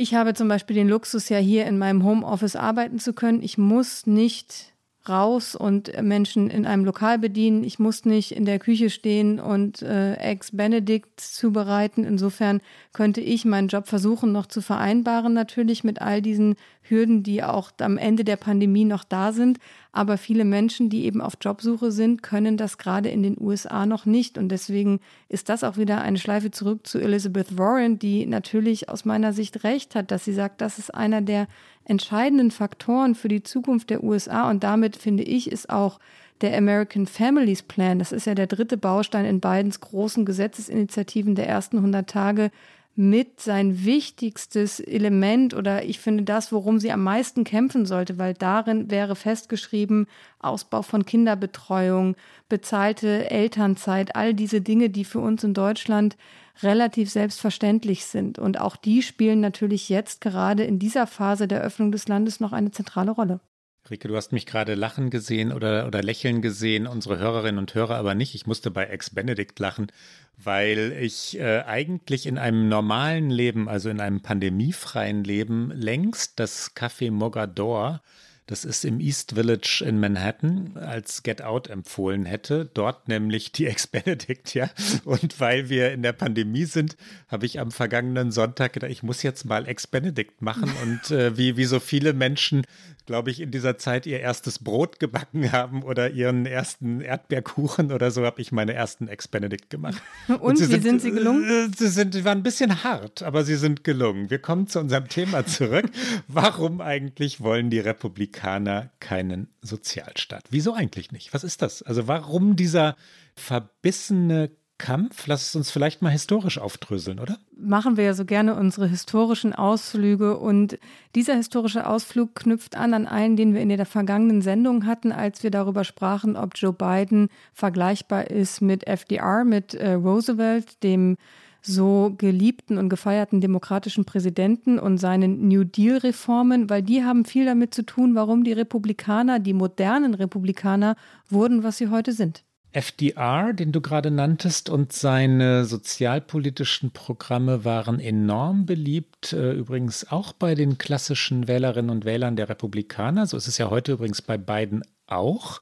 Ich habe zum Beispiel den Luxus, ja hier in meinem Homeoffice arbeiten zu können. Ich muss nicht raus und Menschen in einem Lokal bedienen. Ich muss nicht in der Küche stehen und äh, Eggs Benedict zubereiten. Insofern könnte ich meinen Job versuchen noch zu vereinbaren, natürlich mit all diesen Hürden, die auch am Ende der Pandemie noch da sind. Aber viele Menschen, die eben auf Jobsuche sind, können das gerade in den USA noch nicht. Und deswegen ist das auch wieder eine Schleife zurück zu Elizabeth Warren, die natürlich aus meiner Sicht recht hat, dass sie sagt, das ist einer der entscheidenden Faktoren für die Zukunft der USA. Und damit finde ich, ist auch der American Families Plan, das ist ja der dritte Baustein in Bidens großen Gesetzesinitiativen der ersten 100 Tage, mit sein wichtigstes Element oder ich finde das, worum sie am meisten kämpfen sollte, weil darin wäre festgeschrieben, Ausbau von Kinderbetreuung, bezahlte Elternzeit, all diese Dinge, die für uns in Deutschland relativ selbstverständlich sind. Und auch die spielen natürlich jetzt gerade in dieser Phase der Öffnung des Landes noch eine zentrale Rolle. Rike, du hast mich gerade lachen gesehen oder, oder lächeln gesehen, unsere Hörerinnen und Hörer aber nicht. Ich musste bei Ex-Benedict lachen, weil ich äh, eigentlich in einem normalen Leben, also in einem pandemiefreien Leben, längst das Café Mogador das ist im East Village in Manhattan, als Get Out empfohlen hätte. Dort nämlich die Ex-Benedict, ja. Und weil wir in der Pandemie sind, habe ich am vergangenen Sonntag gedacht, ich muss jetzt mal Ex-Benedict machen. Und äh, wie, wie so viele Menschen, glaube ich, in dieser Zeit ihr erstes Brot gebacken haben oder ihren ersten Erdbeerkuchen oder so, habe ich meine ersten Ex-Benedict gemacht. Und, Und wie sind, sind, sie gelungen? Äh, sie, sind, sie waren ein bisschen hart, aber sie sind gelungen. Wir kommen zu unserem Thema zurück. Warum eigentlich wollen die Republikaner Amerikaner keinen Sozialstaat. Wieso eigentlich nicht? Was ist das? Also warum dieser verbissene Kampf? Lass es uns vielleicht mal historisch aufdröseln, oder? Machen wir ja so gerne unsere historischen Ausflüge und dieser historische Ausflug knüpft an an einen, den wir in der vergangenen Sendung hatten, als wir darüber sprachen, ob Joe Biden vergleichbar ist mit FDR, mit äh, Roosevelt, dem so geliebten und gefeierten demokratischen Präsidenten und seinen New Deal-Reformen, weil die haben viel damit zu tun, warum die Republikaner, die modernen Republikaner, wurden, was sie heute sind. FDR, den du gerade nanntest, und seine sozialpolitischen Programme waren enorm beliebt, äh, übrigens auch bei den klassischen Wählerinnen und Wählern der Republikaner. So ist es ja heute übrigens bei Biden auch.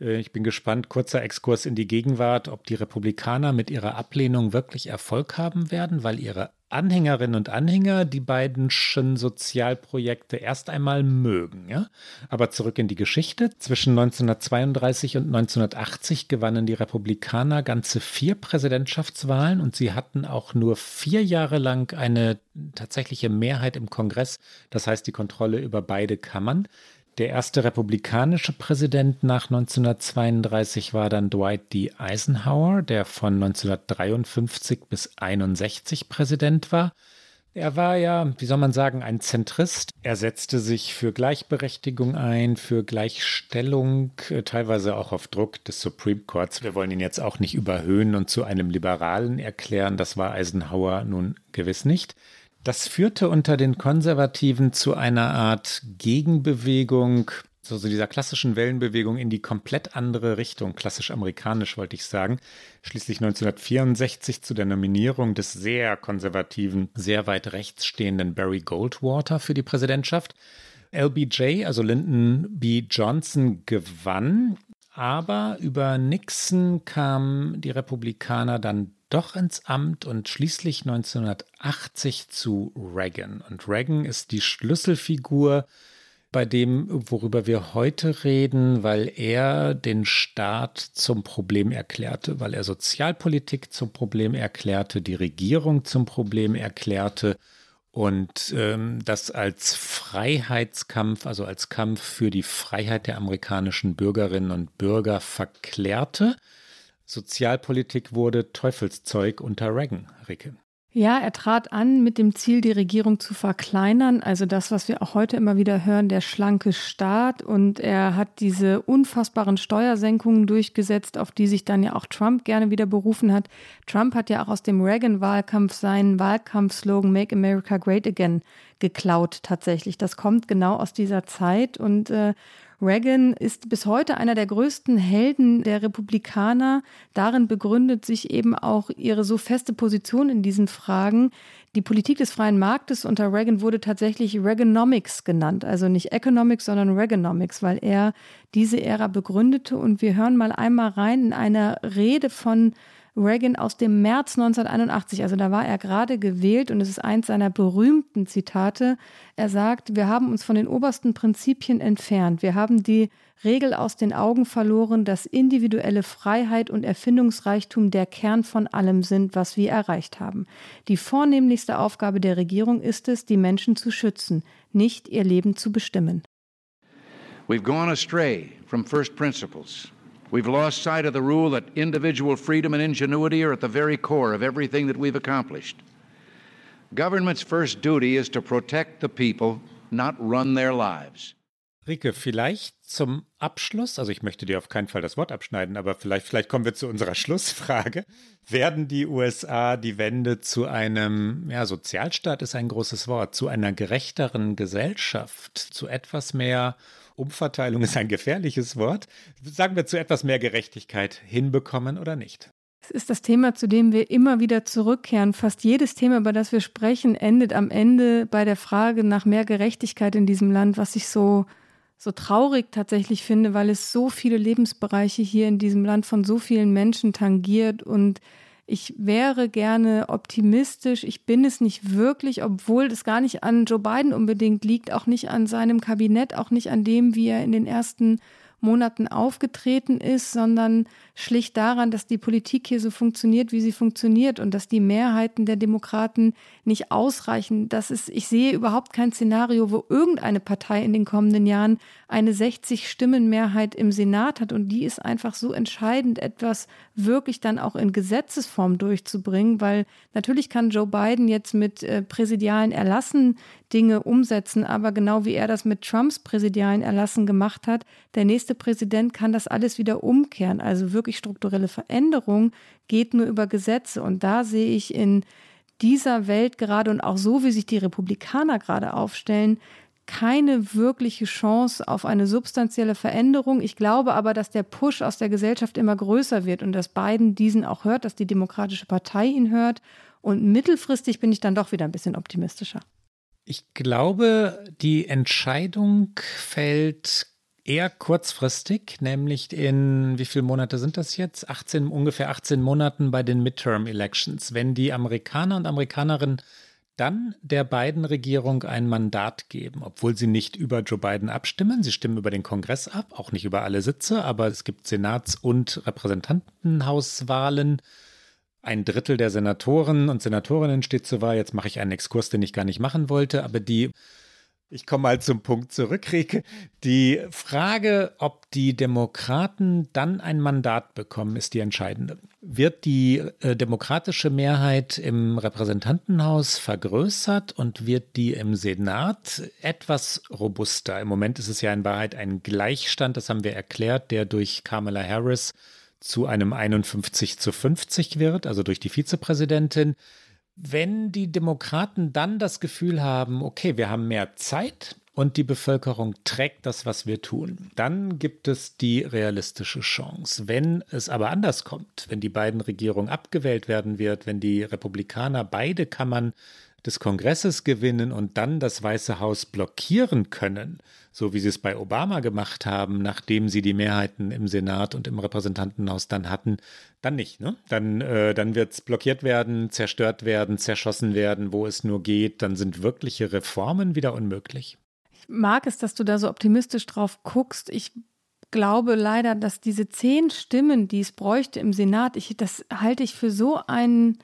Äh, ich bin gespannt, kurzer Exkurs in die Gegenwart, ob die Republikaner mit ihrer Ablehnung wirklich Erfolg haben werden, weil ihre Anhängerinnen und Anhänger die beiden Sozialprojekte erst einmal mögen. Ja? Aber zurück in die Geschichte. Zwischen 1932 und 1980 gewannen die Republikaner ganze vier Präsidentschaftswahlen und sie hatten auch nur vier Jahre lang eine tatsächliche Mehrheit im Kongress, das heißt die Kontrolle über beide Kammern. Der erste republikanische Präsident nach 1932 war dann Dwight D. Eisenhower, der von 1953 bis 1961 Präsident war. Er war ja, wie soll man sagen, ein Zentrist. Er setzte sich für Gleichberechtigung ein, für Gleichstellung, äh, teilweise auch auf Druck des Supreme Courts. Wir wollen ihn jetzt auch nicht überhöhen und zu einem Liberalen erklären. Das war Eisenhower nun gewiss nicht. Das führte unter den Konservativen zu einer Art Gegenbewegung, so, so dieser klassischen Wellenbewegung in die komplett andere Richtung, klassisch amerikanisch wollte ich sagen. Schließlich 1964 zu der Nominierung des sehr konservativen, sehr weit rechts stehenden Barry Goldwater für die Präsidentschaft. LBJ, also Lyndon B. Johnson, gewann, aber über Nixon kamen die Republikaner dann doch ins Amt und schließlich 1980 zu Reagan. Und Reagan ist die Schlüsselfigur bei dem, worüber wir heute reden, weil er den Staat zum Problem erklärte, weil er Sozialpolitik zum Problem erklärte, die Regierung zum Problem erklärte und ähm, das als Freiheitskampf, also als Kampf für die Freiheit der amerikanischen Bürgerinnen und Bürger verklärte. Sozialpolitik wurde Teufelszeug unter Reagan, Ricke. Ja, er trat an mit dem Ziel, die Regierung zu verkleinern, also das, was wir auch heute immer wieder hören, der schlanke Staat. Und er hat diese unfassbaren Steuersenkungen durchgesetzt, auf die sich dann ja auch Trump gerne wieder berufen hat. Trump hat ja auch aus dem Reagan-Wahlkampf seinen Wahlkampfslogan Make America Great Again geklaut tatsächlich. Das kommt genau aus dieser Zeit und äh, Reagan ist bis heute einer der größten Helden der Republikaner. Darin begründet sich eben auch ihre so feste Position in diesen Fragen. Die Politik des freien Marktes unter Reagan wurde tatsächlich Reaganomics genannt, also nicht Economics, sondern Reaganomics, weil er diese Ära begründete. Und wir hören mal einmal rein in eine Rede von Reagan aus dem März 1981. Also da war er gerade gewählt und es ist eins seiner berühmten Zitate. Er sagt, wir haben uns von den obersten Prinzipien entfernt. Wir haben die Regel aus den Augen verloren, dass individuelle Freiheit und Erfindungsreichtum der Kern von allem sind, was wir erreicht haben. Die vornehmlichste Aufgabe der Regierung ist es, die Menschen zu schützen, nicht ihr Leben zu bestimmen. We've gone astray from first principles. We've lost sight of the rule that individual freedom and ingenuity are at the very core of everything that we've accomplished. Government's first duty is to protect the people, not run their lives. Rike, vielleicht zum Abschluss, also ich möchte dir auf keinen Fall das Wort abschneiden, aber vielleicht, vielleicht kommen wir zu unserer Schlussfrage. Werden die USA die Wende zu einem, ja, Sozialstaat ist ein großes Wort, zu einer gerechteren Gesellschaft, zu etwas mehr Umverteilung ist ein gefährliches Wort, sagen wir zu etwas mehr Gerechtigkeit hinbekommen oder nicht? Es ist das Thema, zu dem wir immer wieder zurückkehren. Fast jedes Thema, über das wir sprechen, endet am Ende bei der Frage nach mehr Gerechtigkeit in diesem Land, was ich so so traurig tatsächlich finde, weil es so viele Lebensbereiche hier in diesem Land von so vielen Menschen tangiert und ich wäre gerne optimistisch. Ich bin es nicht wirklich, obwohl es gar nicht an Joe Biden unbedingt liegt, auch nicht an seinem Kabinett, auch nicht an dem, wie er in den ersten Monaten aufgetreten ist, sondern schlicht daran, dass die Politik hier so funktioniert, wie sie funktioniert und dass die Mehrheiten der Demokraten nicht ausreichen. Das ist, ich sehe überhaupt kein Szenario, wo irgendeine Partei in den kommenden Jahren eine 60-Stimmen-Mehrheit im Senat hat und die ist einfach so entscheidend, etwas wirklich dann auch in Gesetzesform durchzubringen, weil natürlich kann Joe Biden jetzt mit äh, präsidialen Erlassen Dinge umsetzen, aber genau wie er das mit Trumps präsidialen Erlassen gemacht hat, der nächste Präsident kann das alles wieder umkehren. Also wirklich strukturelle Veränderung geht nur über Gesetze und da sehe ich in dieser Welt gerade und auch so, wie sich die Republikaner gerade aufstellen, keine wirkliche Chance auf eine substanzielle Veränderung. Ich glaube aber, dass der Push aus der Gesellschaft immer größer wird und dass Biden diesen auch hört, dass die Demokratische Partei ihn hört. Und mittelfristig bin ich dann doch wieder ein bisschen optimistischer. Ich glaube, die Entscheidung fällt eher kurzfristig, nämlich in, wie viele Monate sind das jetzt? 18, ungefähr 18 Monaten bei den Midterm Elections. Wenn die Amerikaner und Amerikanerinnen dann der beiden Regierung ein Mandat geben, obwohl sie nicht über Joe Biden abstimmen. Sie stimmen über den Kongress ab, auch nicht über alle Sitze, aber es gibt Senats- und Repräsentantenhauswahlen. Ein Drittel der Senatoren und Senatorinnen steht zur Wahl. Jetzt mache ich einen Exkurs, den ich gar nicht machen wollte, aber die ich komme mal zum Punkt zurück, Rike. Die Frage, ob die Demokraten dann ein Mandat bekommen, ist die entscheidende. Wird die äh, demokratische Mehrheit im Repräsentantenhaus vergrößert und wird die im Senat etwas robuster? Im Moment ist es ja in Wahrheit ein Gleichstand, das haben wir erklärt, der durch Kamala Harris zu einem 51 zu 50 wird, also durch die Vizepräsidentin wenn die Demokraten dann das Gefühl haben, okay, wir haben mehr Zeit und die Bevölkerung trägt das, was wir tun, dann gibt es die realistische Chance. Wenn es aber anders kommt, wenn die beiden Regierungen abgewählt werden wird, wenn die Republikaner beide Kammern des Kongresses gewinnen und dann das Weiße Haus blockieren können, so wie sie es bei Obama gemacht haben, nachdem sie die Mehrheiten im Senat und im Repräsentantenhaus dann hatten, dann nicht. Ne? Dann, äh, dann wird es blockiert werden, zerstört werden, zerschossen werden, wo es nur geht. Dann sind wirkliche Reformen wieder unmöglich. Ich mag es, dass du da so optimistisch drauf guckst. Ich glaube leider, dass diese zehn Stimmen, die es bräuchte im Senat, ich, das halte ich für so einen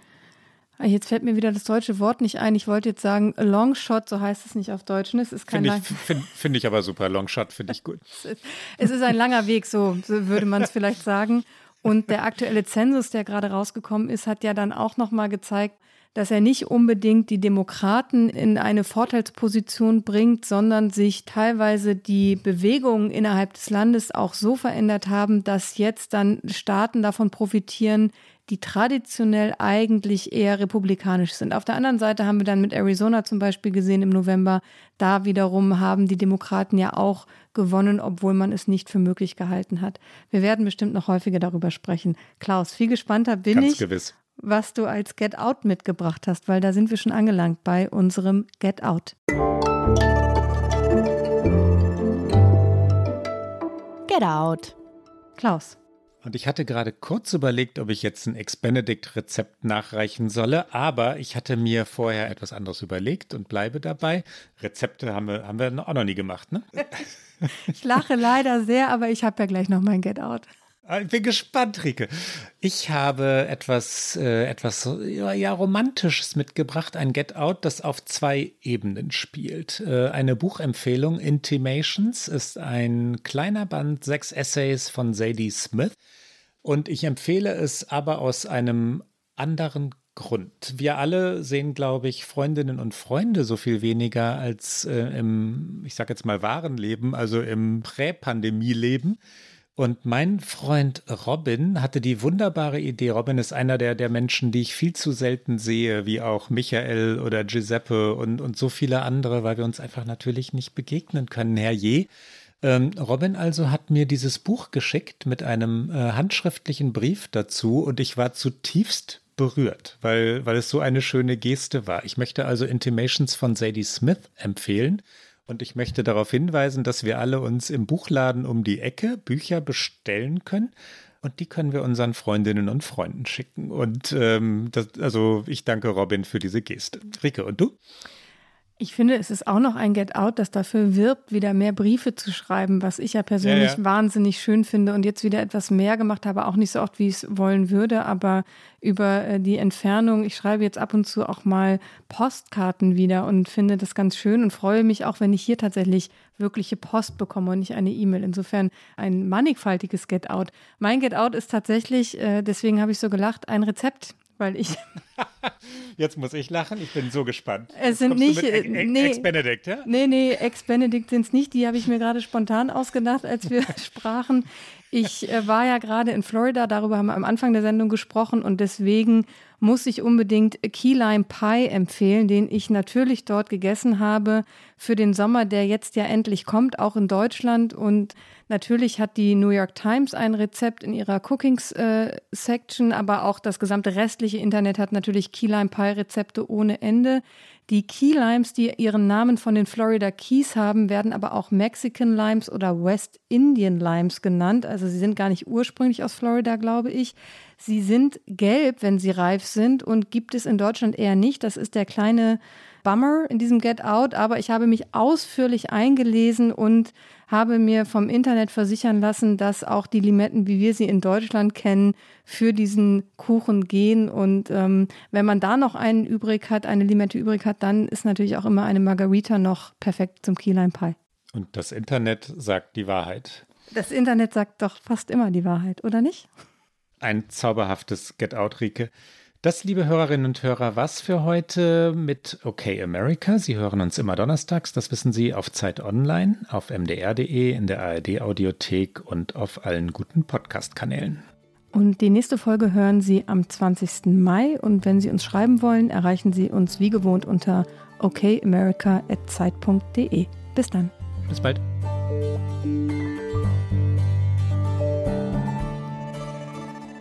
jetzt fällt mir wieder das deutsche Wort nicht ein. Ich wollte jetzt sagen Longshot, so heißt es nicht auf Deutsch. Ne? Es ist kein Finde ich, find, find ich aber super. Longshot finde ich gut. es ist ein langer Weg, so, so würde man es vielleicht sagen. Und der aktuelle Zensus, der gerade rausgekommen ist, hat ja dann auch nochmal gezeigt, dass er nicht unbedingt die Demokraten in eine Vorteilsposition bringt, sondern sich teilweise die Bewegungen innerhalb des Landes auch so verändert haben, dass jetzt dann Staaten davon profitieren, die traditionell eigentlich eher republikanisch sind. Auf der anderen Seite haben wir dann mit Arizona zum Beispiel gesehen im November, da wiederum haben die Demokraten ja auch gewonnen, obwohl man es nicht für möglich gehalten hat. Wir werden bestimmt noch häufiger darüber sprechen. Klaus, viel gespannter bin Ganz ich, gewiss. was du als Get Out mitgebracht hast, weil da sind wir schon angelangt bei unserem Get Out. Get Out. Klaus. Und ich hatte gerade kurz überlegt, ob ich jetzt ein Ex-Benedict-Rezept nachreichen solle, aber ich hatte mir vorher etwas anderes überlegt und bleibe dabei. Rezepte haben wir, haben wir auch noch nie gemacht, ne? ich lache leider sehr, aber ich habe ja gleich noch mein Get Out. Ich bin gespannt, Rike. Ich habe etwas, äh, etwas ja, Romantisches mitgebracht, ein Get Out, das auf zwei Ebenen spielt. Äh, eine Buchempfehlung, Intimations, ist ein kleiner Band, sechs Essays von Zadie Smith. Und ich empfehle es aber aus einem anderen Grund. Wir alle sehen, glaube ich, Freundinnen und Freunde so viel weniger als äh, im, ich sage jetzt mal, wahren Leben, also im Prä-Pandemie-Leben. Und mein Freund Robin hatte die wunderbare Idee. Robin ist einer der, der Menschen, die ich viel zu selten sehe, wie auch Michael oder Giuseppe und, und so viele andere, weil wir uns einfach natürlich nicht begegnen können, herrje. Ähm, Robin also hat mir dieses Buch geschickt mit einem äh, handschriftlichen Brief dazu und ich war zutiefst berührt, weil, weil es so eine schöne Geste war. Ich möchte also Intimations von Sadie Smith empfehlen. Und ich möchte darauf hinweisen, dass wir alle uns im Buchladen um die Ecke Bücher bestellen können. Und die können wir unseren Freundinnen und Freunden schicken. Und ähm, das, also ich danke Robin für diese Geste. Rike, und du? Ich finde, es ist auch noch ein Get Out, das dafür wirbt, wieder mehr Briefe zu schreiben, was ich ja persönlich ja, ja. wahnsinnig schön finde und jetzt wieder etwas mehr gemacht habe, auch nicht so oft, wie ich es wollen würde, aber über äh, die Entfernung. Ich schreibe jetzt ab und zu auch mal Postkarten wieder und finde das ganz schön und freue mich auch, wenn ich hier tatsächlich wirkliche Post bekomme und nicht eine E-Mail. Insofern ein mannigfaltiges Get Out. Mein Get Out ist tatsächlich, äh, deswegen habe ich so gelacht, ein Rezept weil ich. Jetzt muss ich lachen, ich bin so gespannt. Es sind nicht. Ex, nee, Ex-Benedict, ja? Nee, nee, Ex-Benedict sind es nicht. Die habe ich mir gerade spontan ausgedacht, als wir sprachen. Ich äh, war ja gerade in Florida, darüber haben wir am Anfang der Sendung gesprochen und deswegen muss ich unbedingt Key Lime Pie empfehlen, den ich natürlich dort gegessen habe für den Sommer, der jetzt ja endlich kommt, auch in Deutschland. Und natürlich hat die New York Times ein Rezept in ihrer Cookings äh, Section, aber auch das gesamte restliche Internet hat natürlich Key Lime Pie Rezepte ohne Ende. Die Key Limes, die ihren Namen von den Florida Keys haben, werden aber auch Mexican Limes oder West Indian Limes genannt. Also sie sind gar nicht ursprünglich aus Florida, glaube ich. Sie sind gelb, wenn sie reif sind und gibt es in Deutschland eher nicht. Das ist der kleine Bummer in diesem Get Out, aber ich habe mich ausführlich eingelesen und habe mir vom Internet versichern lassen, dass auch die Limetten, wie wir sie in Deutschland kennen, für diesen Kuchen gehen. Und ähm, wenn man da noch einen übrig hat, eine Limette übrig hat, dann ist natürlich auch immer eine Margarita noch perfekt zum Key Lime Pie. Und das Internet sagt die Wahrheit. Das Internet sagt doch fast immer die Wahrheit, oder nicht? Ein zauberhaftes Get Out, Rike. Das, liebe Hörerinnen und Hörer, was für heute mit OK America. Sie hören uns immer donnerstags, das wissen Sie, auf Zeit Online, auf mdr.de, in der ARD-Audiothek und auf allen guten Podcast-Kanälen. Und die nächste Folge hören Sie am 20. Mai. Und wenn Sie uns schreiben wollen, erreichen Sie uns wie gewohnt unter okamerica.zeit.de. Bis dann. Bis bald.